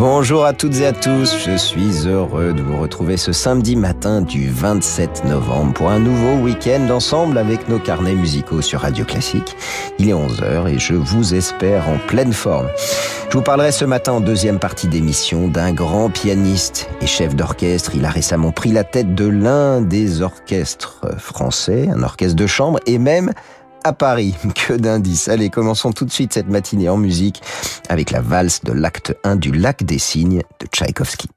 Bonjour à toutes et à tous, je suis heureux de vous retrouver ce samedi matin du 27 novembre pour un nouveau week-end ensemble avec nos carnets musicaux sur Radio Classique. Il est 11h et je vous espère en pleine forme. Je vous parlerai ce matin en deuxième partie d'émission d'un grand pianiste et chef d'orchestre. Il a récemment pris la tête de l'un des orchestres français, un orchestre de chambre et même à Paris. Que d'indices. Allez, commençons tout de suite cette matinée en musique avec la valse de l'acte 1 du Lac des Cygnes de Tchaïkovski.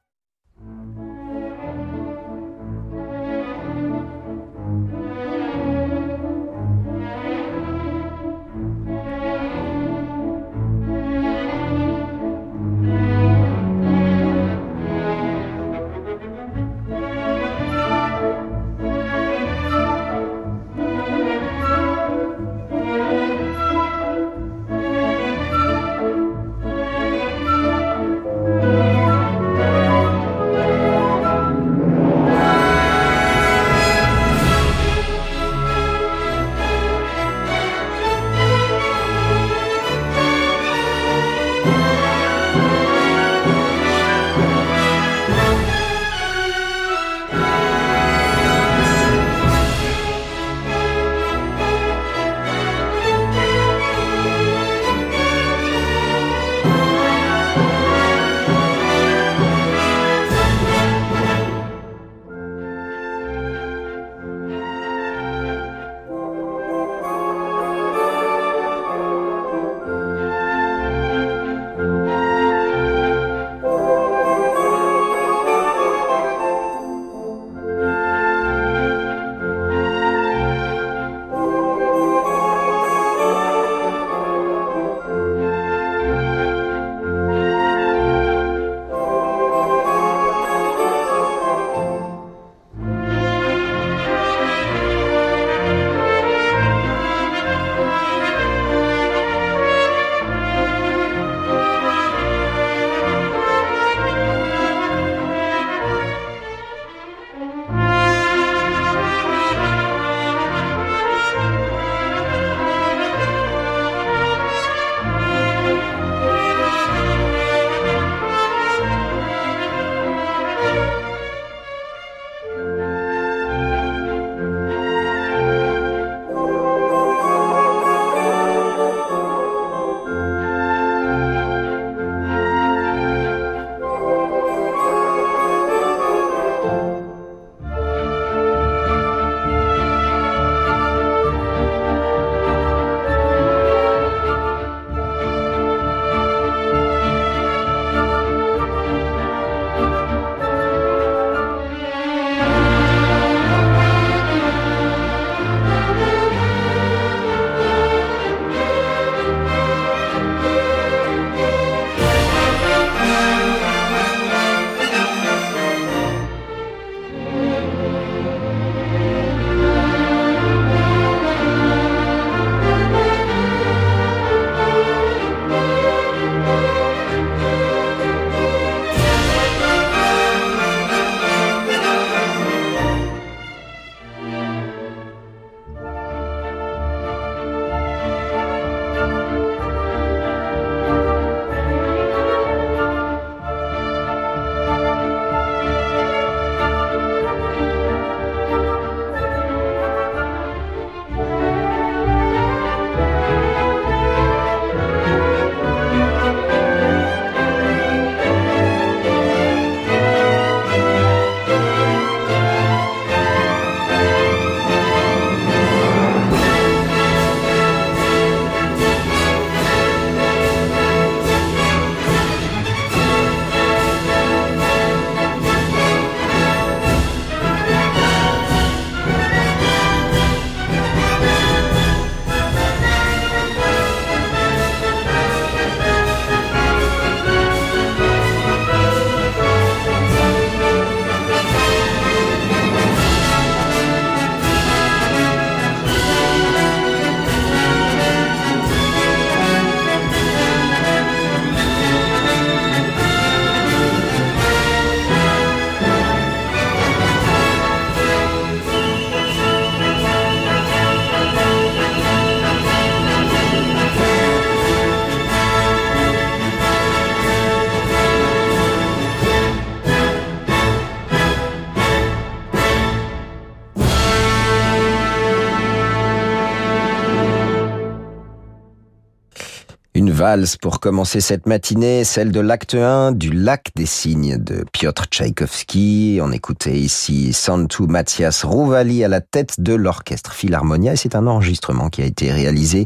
Pour commencer cette matinée, celle de l'acte 1 du Lac des Cygnes de Piotr Tchaïkovski. On écoutait ici Santu Mathias Rouvali à la tête de l'orchestre Philharmonia et c'est un enregistrement qui a été réalisé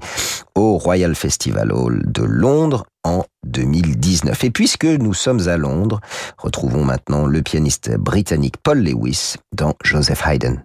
au Royal Festival Hall de Londres en 2019. Et puisque nous sommes à Londres, retrouvons maintenant le pianiste britannique Paul Lewis dans Joseph Haydn.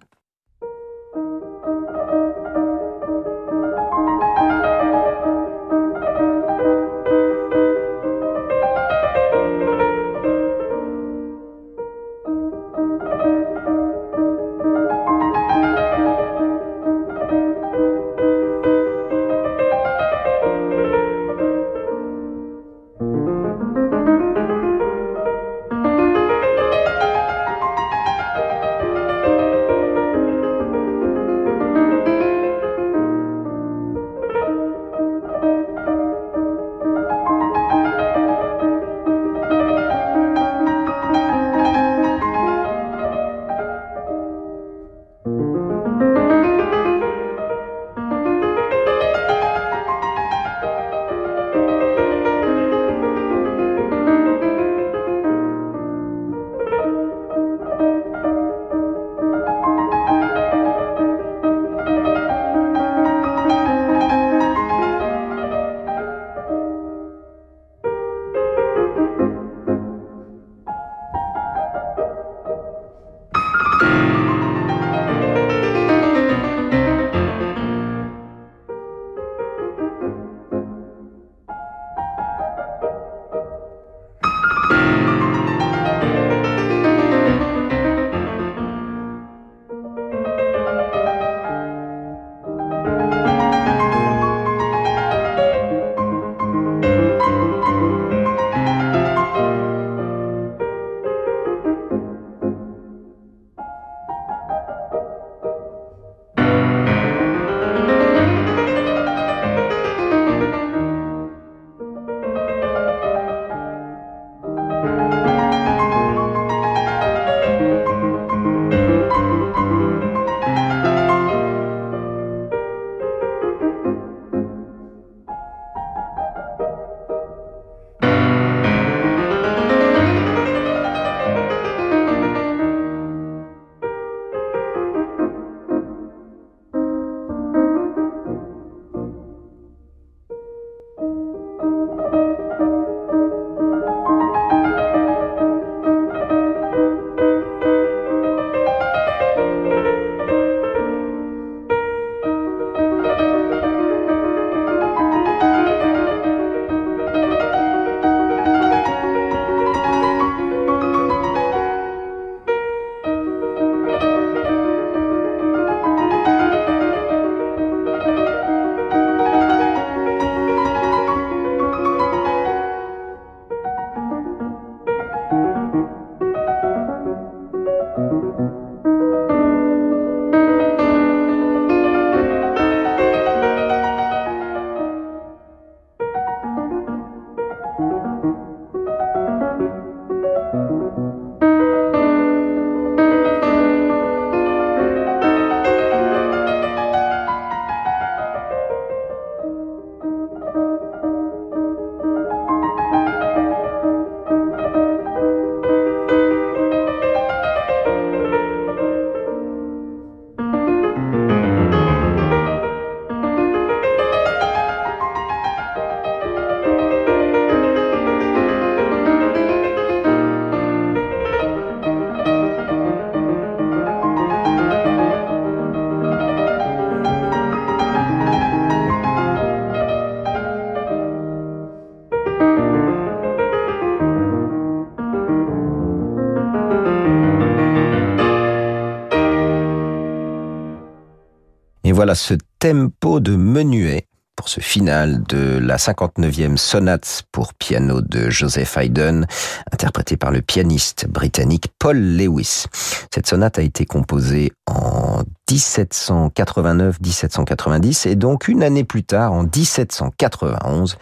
Voilà ce tempo de menuet pour ce final de la 59e sonate pour piano de Joseph Haydn, interprété par le pianiste britannique Paul Lewis. Cette sonate a été composée en 1789-1790 et donc une année plus tard, en 1791,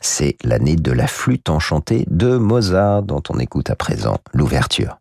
c'est l'année de la flûte enchantée de Mozart dont on écoute à présent l'ouverture.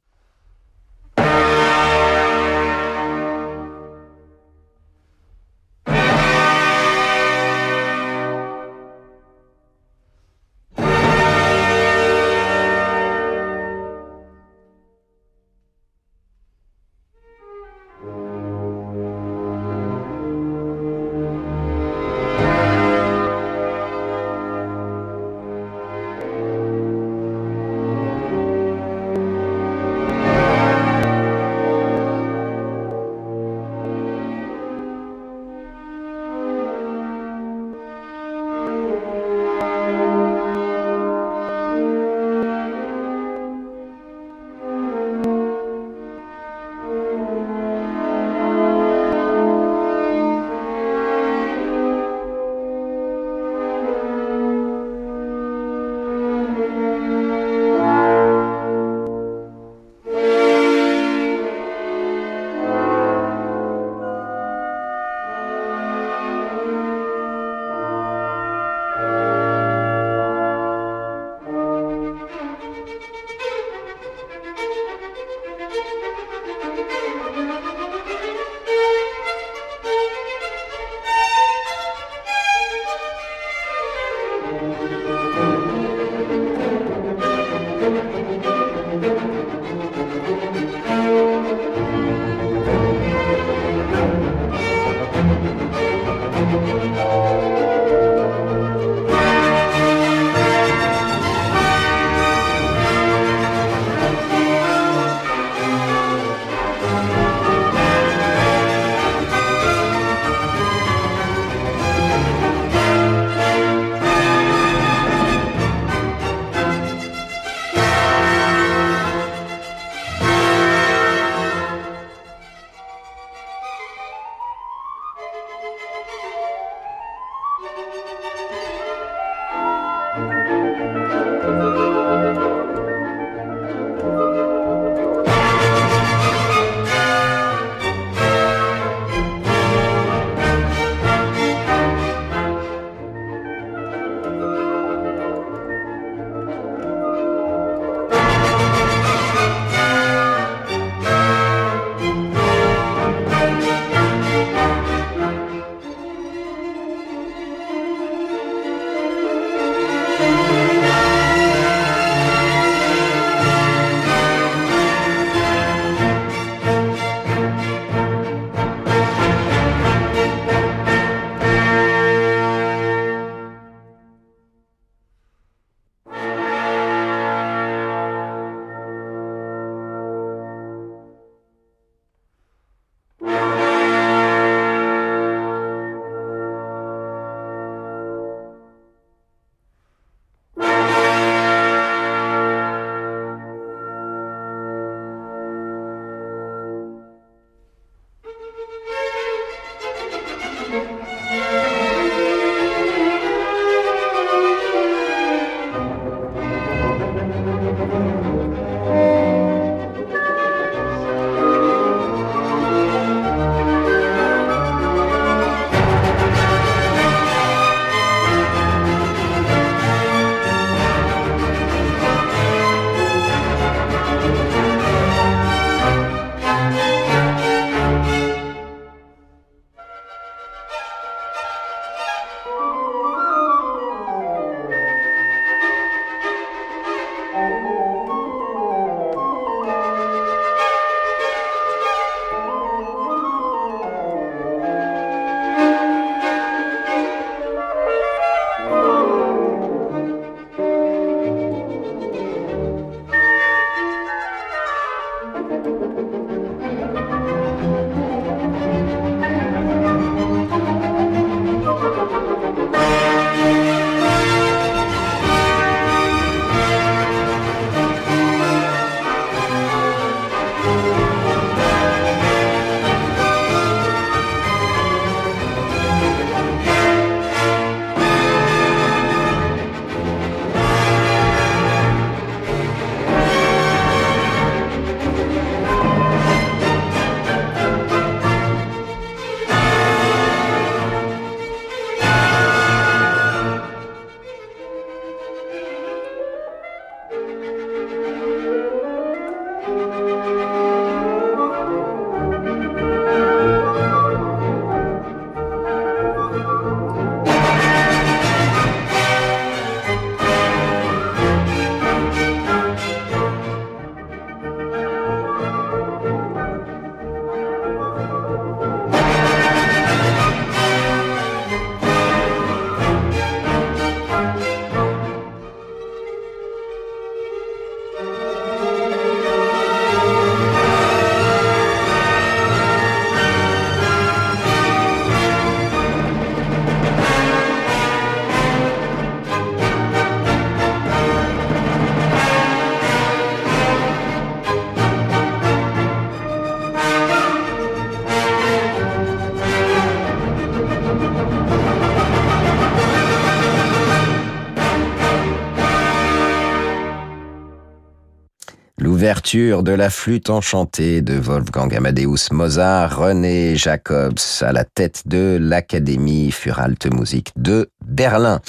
De la flûte enchantée de Wolfgang Amadeus Mozart, René Jacobs à la tête de l'Académie Furalte Musik de Berlin.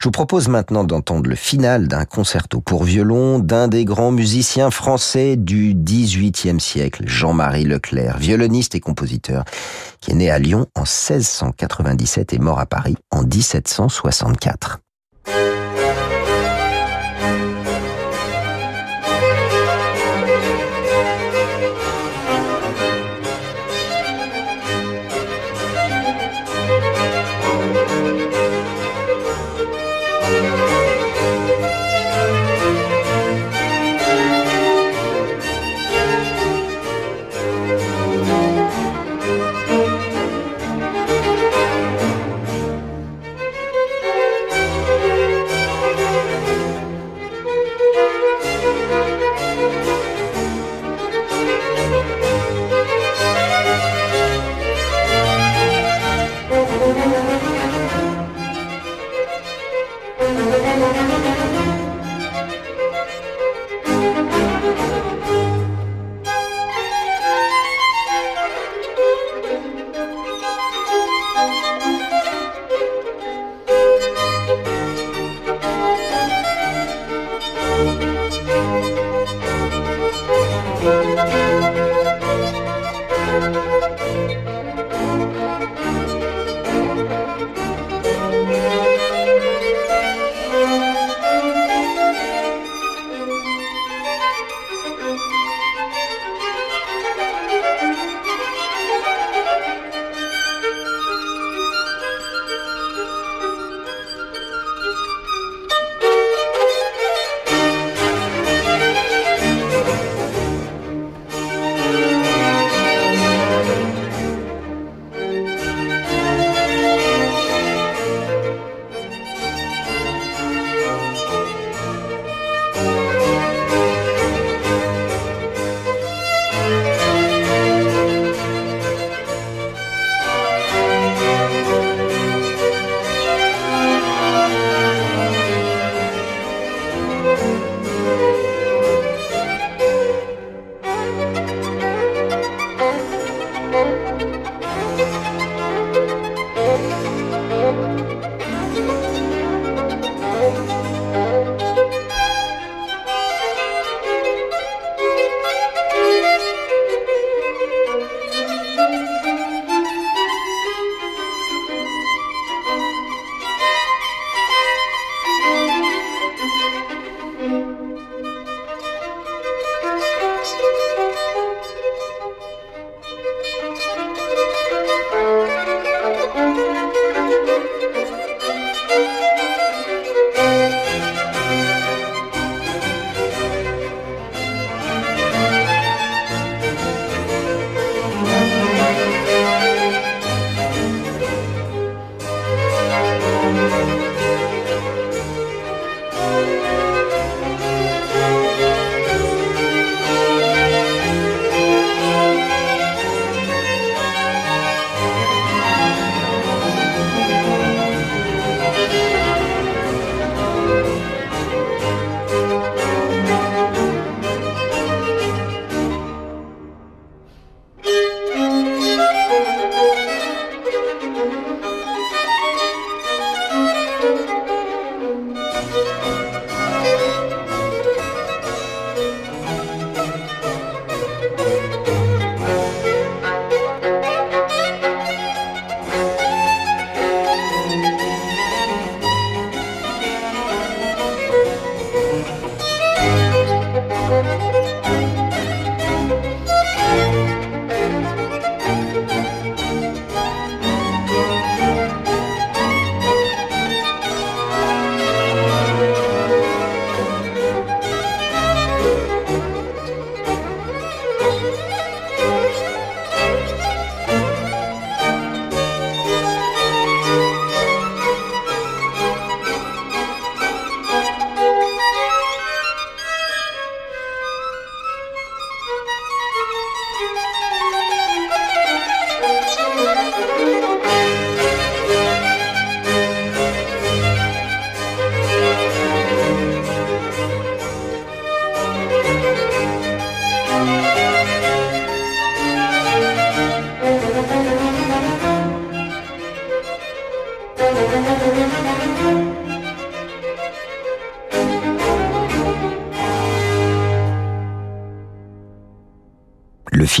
Je vous propose maintenant d'entendre le final d'un concerto pour violon d'un des grands musiciens français du XVIIIe siècle, Jean-Marie Leclerc, violoniste et compositeur, qui est né à Lyon en 1697 et mort à Paris en 1764.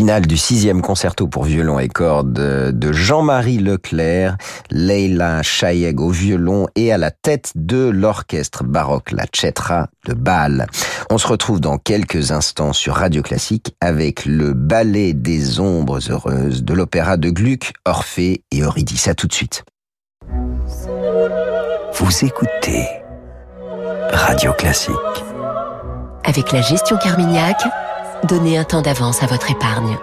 Le final du sixième concerto pour violon et cordes de Jean-Marie Leclerc, Leila Chayeg au violon et à la tête de l'orchestre baroque La Chetra de Bâle. On se retrouve dans quelques instants sur Radio Classique avec le ballet des ombres heureuses de l'opéra de Gluck, Orphée et Eurydice. À tout de suite. Vous écoutez Radio Classique. Avec la gestion Carmignac, donnez un temps d'avance à votre épargne.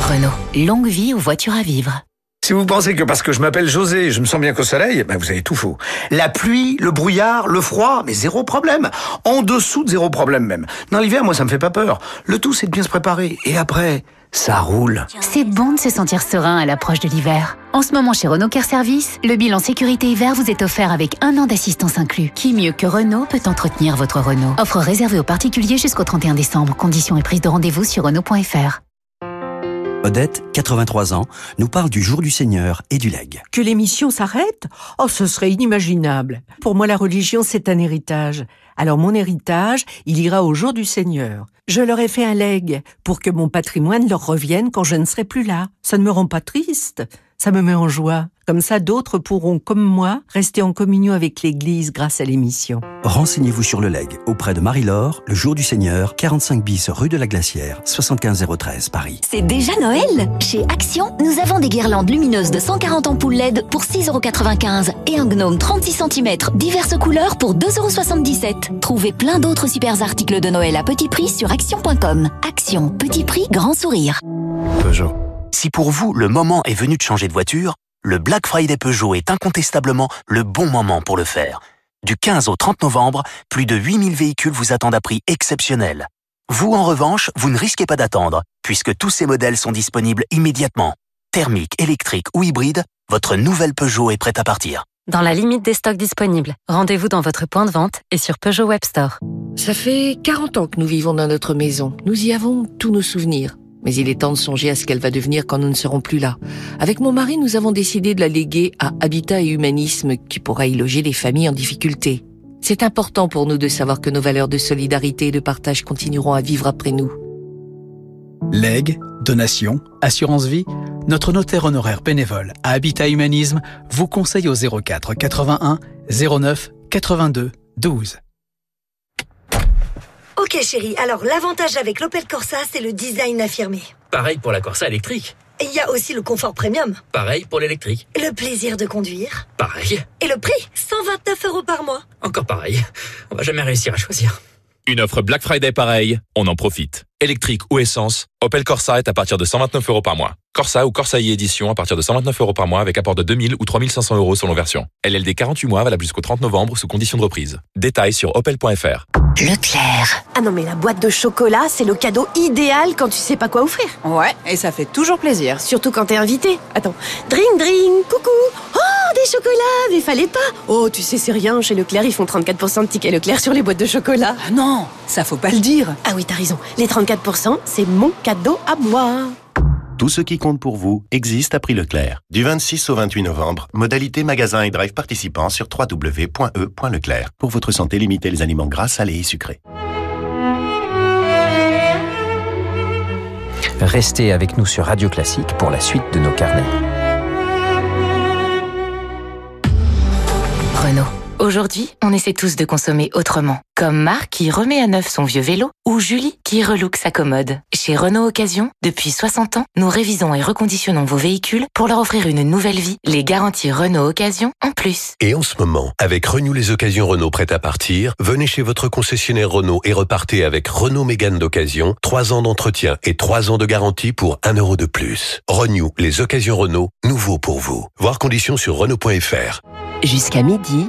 Renault, longue vie aux voitures à vivre. Si vous pensez que parce que je m'appelle José, je me sens bien qu'au soleil, ben vous avez tout faux. La pluie, le brouillard, le froid, mais zéro problème. En dessous de zéro problème même. Dans l'hiver, moi, ça me fait pas peur. Le tout, c'est de bien se préparer. Et après, ça roule. C'est bon de se sentir serein à l'approche de l'hiver. En ce moment, chez Renault Care Service, le bilan sécurité hiver vous est offert avec un an d'assistance inclus. Qui mieux que Renault peut entretenir votre Renault? Offre réservée aux particuliers jusqu'au 31 décembre. Conditions et prise de rendez-vous sur Renault.fr. Odette, 83 ans, nous parle du jour du Seigneur et du legs. Que l'émission s'arrête? Oh, ce serait inimaginable. Pour moi, la religion, c'est un héritage. Alors mon héritage, il ira au jour du Seigneur. Je leur ai fait un legs pour que mon patrimoine leur revienne quand je ne serai plus là. Ça ne me rend pas triste, ça me met en joie. Comme ça, d'autres pourront, comme moi, rester en communion avec l'Église grâce à l'émission. Renseignez-vous sur le legs auprès de Marie-Laure, le jour du Seigneur, 45 bis rue de la Glacière, 75013 Paris. C'est déjà Noël? Chez Action, nous avons des guirlandes lumineuses de 140 ampoules LED pour 6,95€ et un gnome 36 cm diverses couleurs pour 2,77€. Trouvez plein d'autres super articles de Noël à petit prix sur action.com. Action, petit prix, grand sourire. Peugeot. Si pour vous, le moment est venu de changer de voiture, le Black Friday Peugeot est incontestablement le bon moment pour le faire. Du 15 au 30 novembre, plus de 8000 véhicules vous attendent à prix exceptionnel. Vous, en revanche, vous ne risquez pas d'attendre, puisque tous ces modèles sont disponibles immédiatement. Thermique, électrique ou hybride, votre nouvelle Peugeot est prête à partir. Dans la limite des stocks disponibles, rendez-vous dans votre point de vente et sur Peugeot Web Store. Ça fait 40 ans que nous vivons dans notre maison. Nous y avons tous nos souvenirs. Mais il est temps de songer à ce qu'elle va devenir quand nous ne serons plus là. Avec mon mari, nous avons décidé de la léguer à Habitat et Humanisme qui pourra y loger les familles en difficulté. C'est important pour nous de savoir que nos valeurs de solidarité et de partage continueront à vivre après nous. Legs, donation, assurance vie, notre notaire honoraire bénévole à Habitat Humanisme vous conseille au 04 81 09 82 12. Ok chérie, alors l'avantage avec l'Opel Corsa, c'est le design affirmé. Pareil pour la Corsa électrique. Et il y a aussi le confort premium. Pareil pour l'électrique. Le plaisir de conduire. Pareil. Et le prix 129 euros par mois. Encore pareil. On va jamais réussir à choisir. Une offre Black Friday pareille, on en profite. Électrique ou essence, Opel Corsa est à partir de 129 euros par mois. Corsa ou Corsa e édition à partir de 129 euros par mois avec apport de 2000 ou 3500 euros selon version. LLD 48 mois valable jusqu'au 30 novembre sous condition de reprise. Détails sur opel.fr. Leclerc. Ah non mais la boîte de chocolat, c'est le cadeau idéal quand tu sais pas quoi offrir. Ouais, et ça fait toujours plaisir. Surtout quand t'es invité. Attends, drink drink, coucou. Oh, des chocolats, mais fallait pas. Oh, tu sais, c'est rien. Chez Leclerc, ils font 34% de tickets Leclerc sur les boîtes de chocolat. Ah non, ça faut pas le dire. Ah oui, t'as raison. Les 34%, c'est mon cadeau à moi. Tout ce qui compte pour vous existe à prix Leclerc. Du 26 au 28 novembre, modalité magasin et drive participants sur www.e.leclerc. Pour votre santé, limitez les aliments gras, salés et sucrés. Restez avec nous sur Radio Classique pour la suite de nos carnets. Renault. Aujourd'hui, on essaie tous de consommer autrement. Comme Marc qui remet à neuf son vieux vélo ou Julie qui relook sa commode. Chez Renault Occasion, depuis 60 ans, nous révisons et reconditionnons vos véhicules pour leur offrir une nouvelle vie. Les garanties Renault Occasion en plus. Et en ce moment, avec Renew les occasions Renault prêtes à partir, venez chez votre concessionnaire Renault et repartez avec Renault Mégane d'occasion, 3 ans d'entretien et 3 ans de garantie pour 1 euro de plus. Renew les occasions Renault, nouveau pour vous. Voir conditions sur Renault.fr. Jusqu'à midi,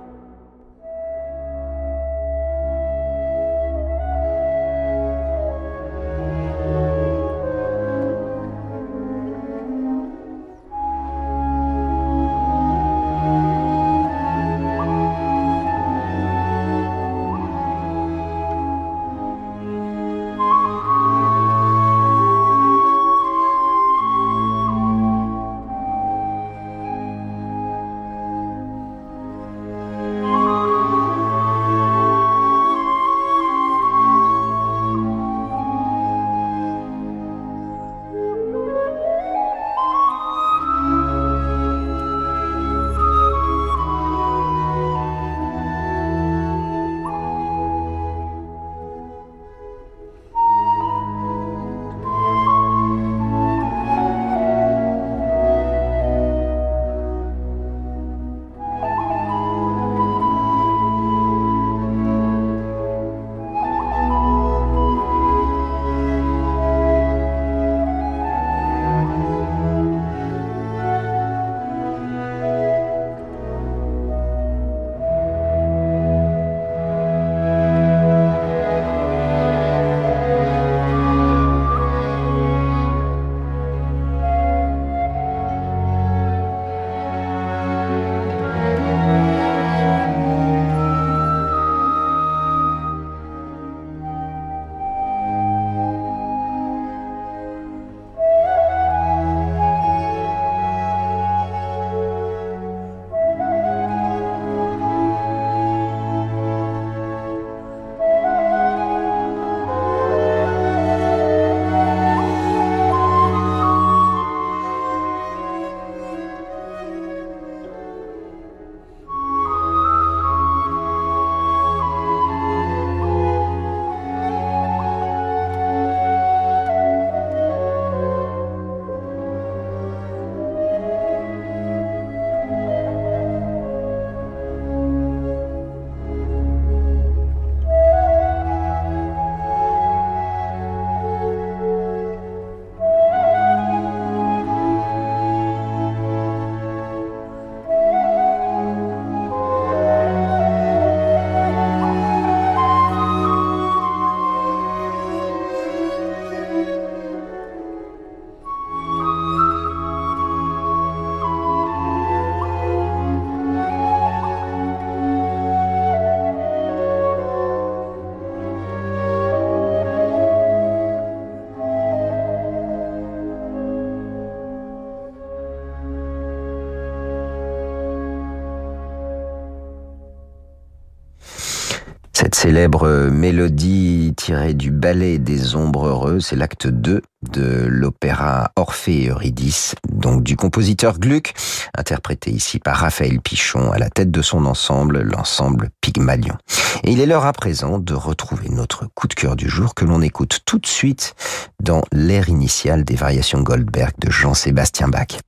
Célèbre mélodie tirée du ballet des ombres heureuses, c'est l'acte 2 de l'opéra Orphée et Eurydice, donc du compositeur Gluck, interprété ici par Raphaël Pichon à la tête de son ensemble, l'ensemble Pygmalion. Et il est l'heure à présent de retrouver notre coup de cœur du jour que l'on écoute tout de suite dans l'air initial des variations Goldberg de Jean-Sébastien Bach.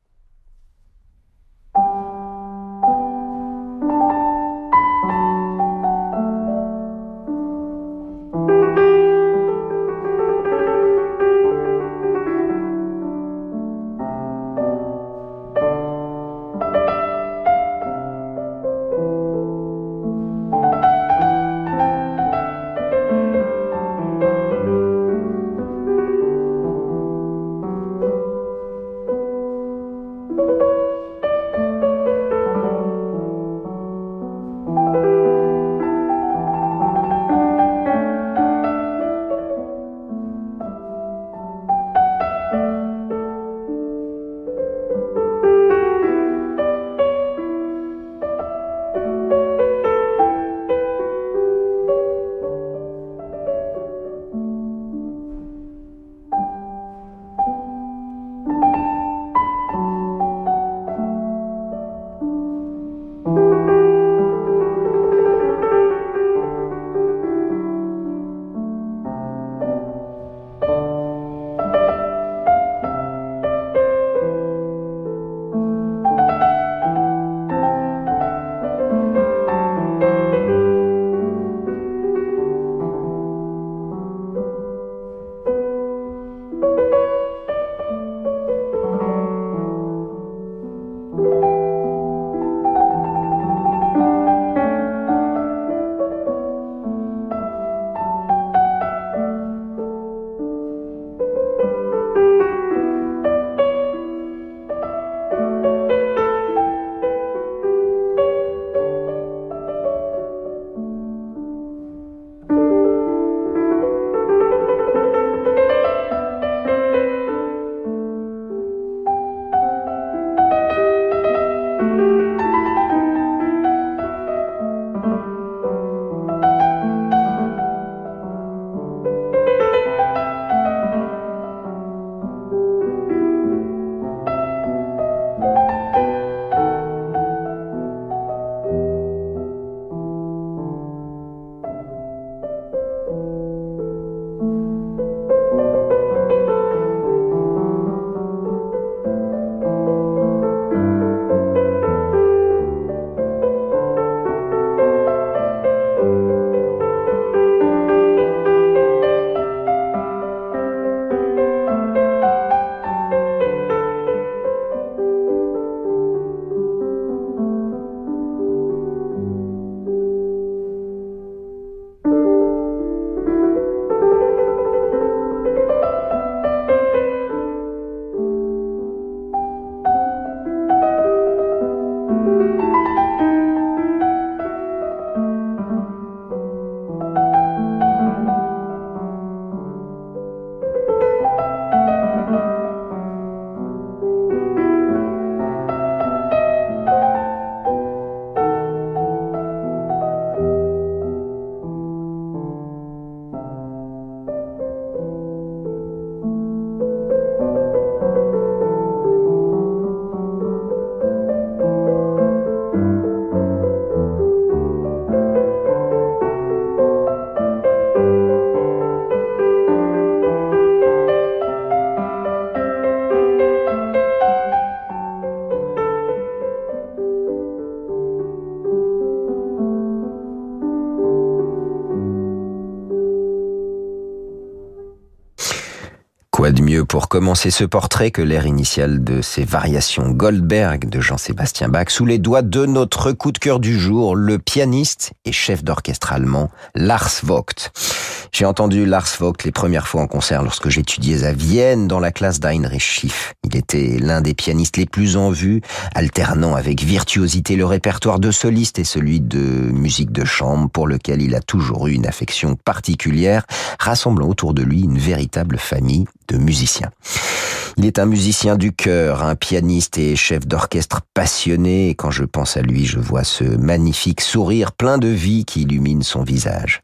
Pour commencer ce portrait que l'air initial de ces variations Goldberg de Jean-Sébastien Bach sous les doigts de notre coup de cœur du jour, le pianiste et chef d'orchestre allemand Lars Vogt. J'ai entendu Lars Vogt les premières fois en concert lorsque j'étudiais à Vienne dans la classe d'Heinrich Schiff. Il était l'un des pianistes les plus en vue, alternant avec virtuosité le répertoire de soliste et celui de musique de chambre pour lequel il a toujours eu une affection particulière, rassemblant autour de lui une véritable famille de musiciens. Il est un musicien du cœur, un pianiste et chef d'orchestre passionné, quand je pense à lui, je vois ce magnifique sourire plein de vie qui illumine son visage.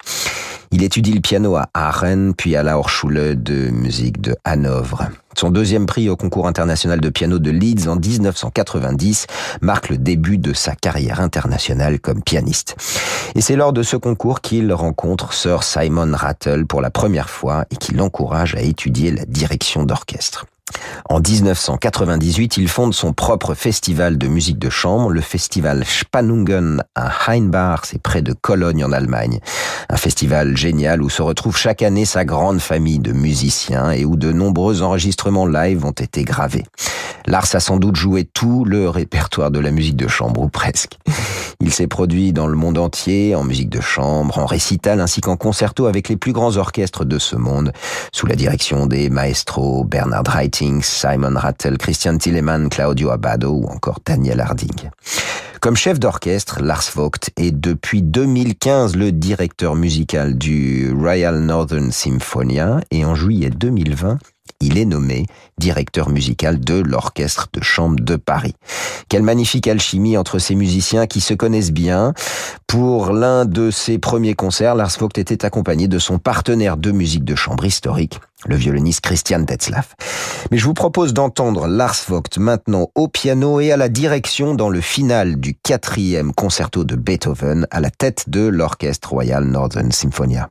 Il étudie le piano à Aachen, puis à la Hochschule de musique de Hanovre. Son deuxième prix au concours international de piano de Leeds en 1990 marque le début de sa carrière internationale comme pianiste. Et c'est lors de ce concours qu'il rencontre Sir Simon Rattle pour la première fois et qui l'encourage à étudier la direction d'orchestre. En 1998, il fonde son propre festival de musique de chambre, le festival Spannungen à Heinbach, c'est près de Cologne en Allemagne. Un festival génial où se retrouve chaque année sa grande famille de musiciens et où de nombreux enregistrements live ont été gravés. Lars a sans doute joué tout le répertoire de la musique de chambre, ou presque. Il s'est produit dans le monde entier, en musique de chambre, en récital, ainsi qu'en concerto avec les plus grands orchestres de ce monde, sous la direction des maestros Bernard Simon Rattle, Christian Tillemann, Claudio Abbado ou encore Daniel Harding. Comme chef d'orchestre, Lars Vogt est depuis 2015 le directeur musical du Royal Northern Symphonia et en juillet 2020, il est nommé directeur musical de l'Orchestre de Chambre de Paris. Quelle magnifique alchimie entre ces musiciens qui se connaissent bien. Pour l'un de ses premiers concerts, Lars Vogt était accompagné de son partenaire de musique de chambre historique, le violoniste Christian Tetzlaff. Mais je vous propose d'entendre Lars Vogt maintenant au piano et à la direction dans le final du quatrième concerto de Beethoven à la tête de l'Orchestre Royal Northern Symphonia.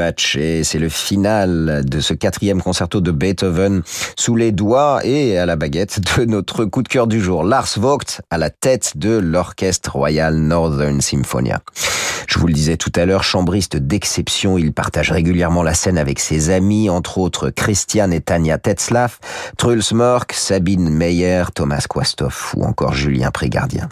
Vivace, c'est le final de ce quatrième concerto de Beethoven sous les doigts et à la baguette de notre coup de cœur du jour, Lars Vogt à la tête de l'Orchestre Royal Northern Symphonia. Je vous le disais tout à l'heure, chambriste d'exception, il partage régulièrement la scène avec ses amis, entre autres Christian et Tania Tetzlaff, Truls Mork, Sabine Meyer, Thomas Quastoff ou encore Julien Prégardien.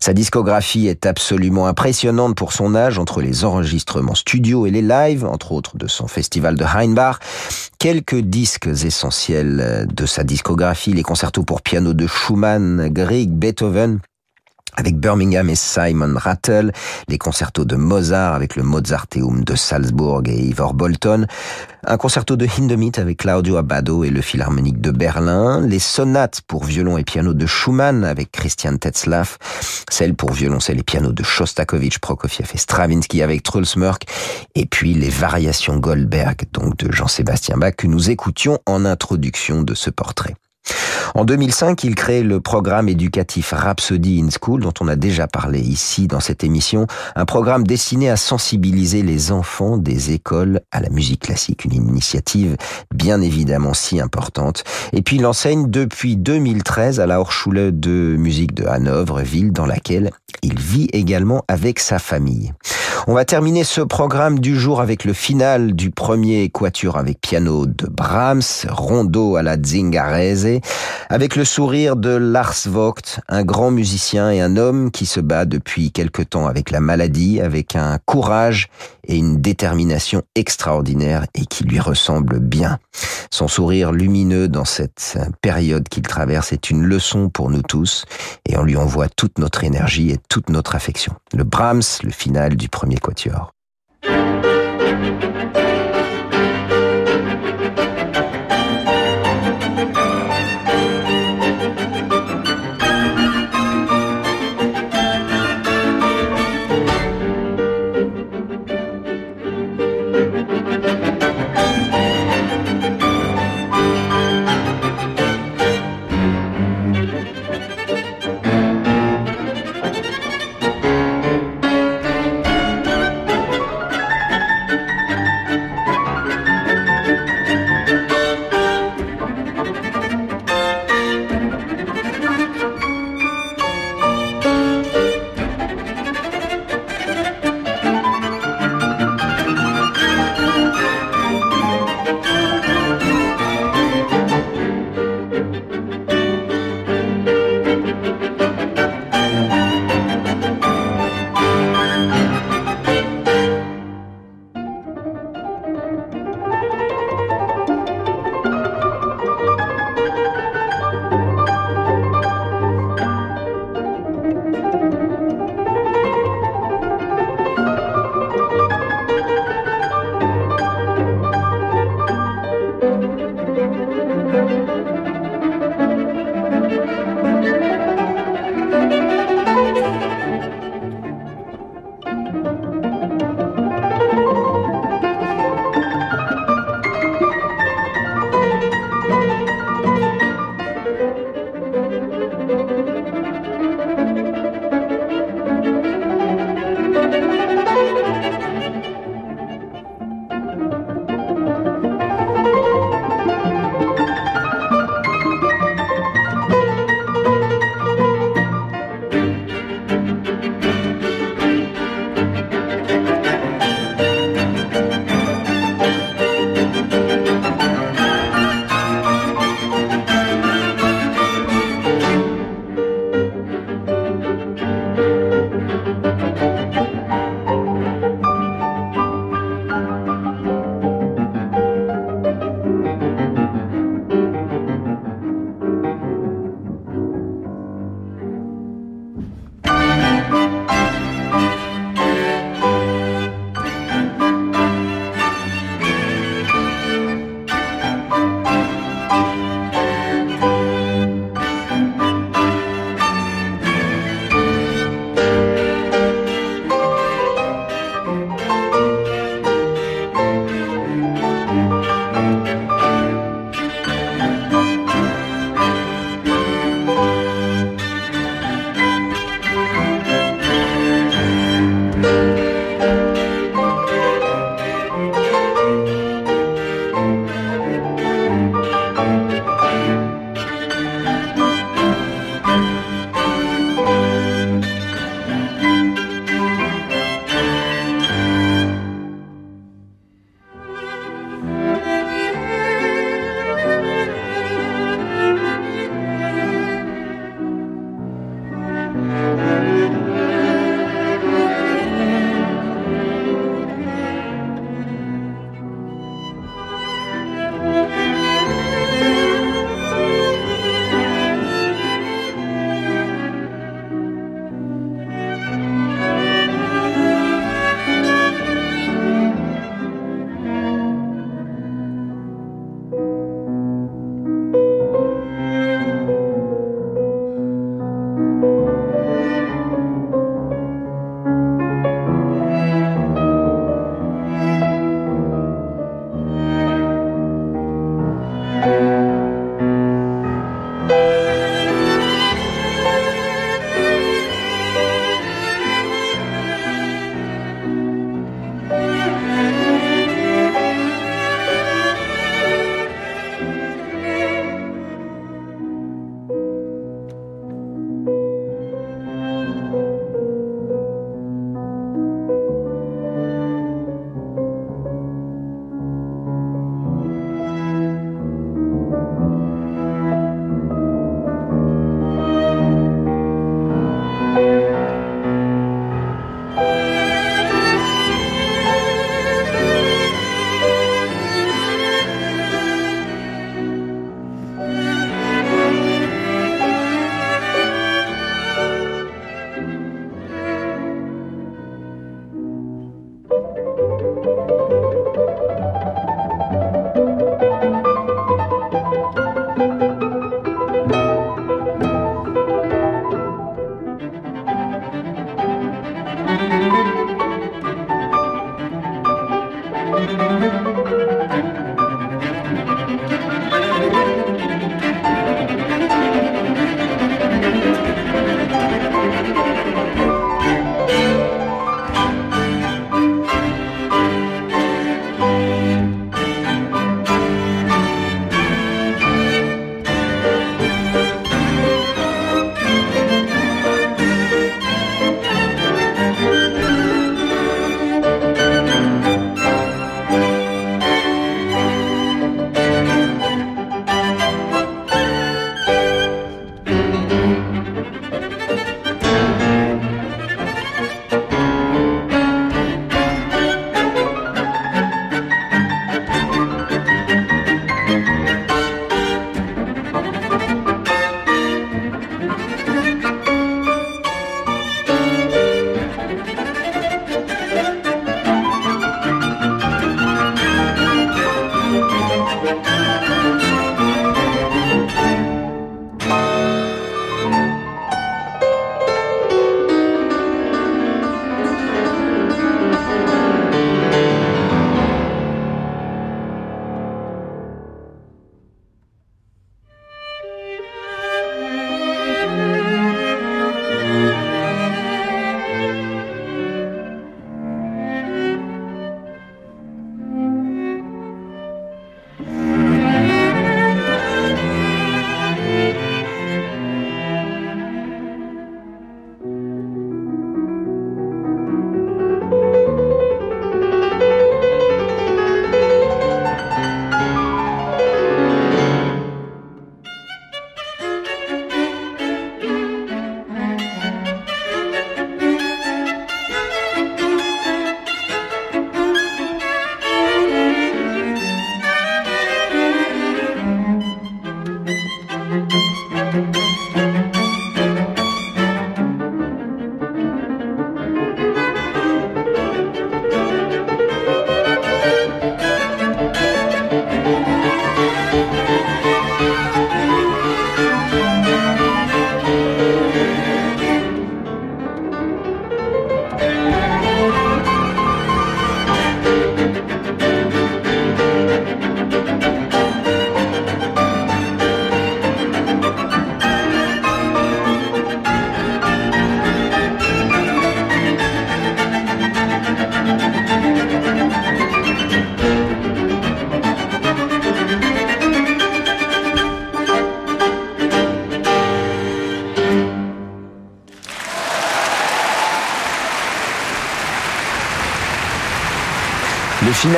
Sa discographie est absolument impressionnante pour son âge entre les enregistrements studio et les lives, entre autres de son festival de Heinbach. Quelques disques essentiels de sa discographie, les concertos pour piano de Schumann, Grieg, Beethoven, avec Birmingham et Simon Rattle, les concertos de Mozart avec le Mozarteum de Salzbourg et Ivor Bolton, un concerto de Hindemith avec Claudio Abbado et le Philharmonique de Berlin, les sonates pour violon et piano de Schumann avec Christian Tetzlaff, celles pour violoncelle et piano de Shostakovich, Prokofiev et Stravinsky avec Truls Mörk, et puis les variations Goldberg, donc de Jean-Sébastien Bach, que nous écoutions en introduction de ce portrait. En 2005, il crée le programme éducatif Rhapsody in School, dont on a déjà parlé ici dans cette émission, un programme destiné à sensibiliser les enfants des écoles à la musique classique, une initiative bien évidemment si importante. Et puis il enseigne depuis 2013 à la Hochschule de musique de Hanovre, ville dans laquelle il vit également avec sa famille. On va terminer ce programme du jour avec le final du premier quatuor avec piano de Brahms, rondo à la Zingarese, avec le sourire de Lars Vogt, un grand musicien et un homme qui se bat depuis quelque temps avec la maladie, avec un courage et une détermination extraordinaire et qui lui ressemble bien. Son sourire lumineux dans cette période qu'il traverse est une leçon pour nous tous et on lui envoie toute notre énergie et toute notre affection. Le Brahms, le final du premier quatuor.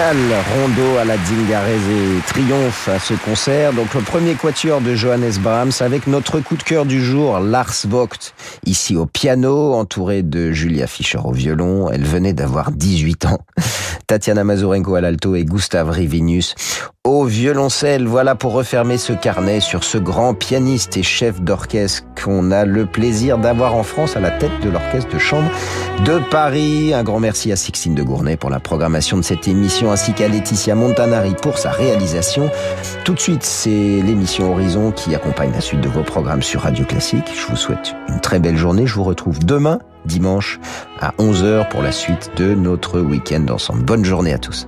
Rondo à la Zingarese triomphe à ce concert. Donc le premier quatuor de Johannes Brahms avec notre coup de cœur du jour, Lars Vogt, ici au piano, entouré de Julia Fischer au violon. Elle venait d'avoir 18 ans. Tatiana Mazurenko à l'alto et Gustav Rivinus au violoncelle. Voilà pour refermer ce carnet sur ce grand pianiste et chef d'orchestre qu'on a le plaisir d'avoir en France à la tête de l'orchestre de chambre de Paris. Un grand merci à Sixtine de Gournay pour la programmation de cette émission ainsi qu'à Laetitia Montanari pour sa réalisation. Tout de suite, c'est l'émission Horizon qui accompagne la suite de vos programmes sur Radio Classique. Je vous souhaite une très belle journée. Je vous retrouve demain, dimanche, à 11h pour la suite de notre week-end ensemble. Bonne journée à tous.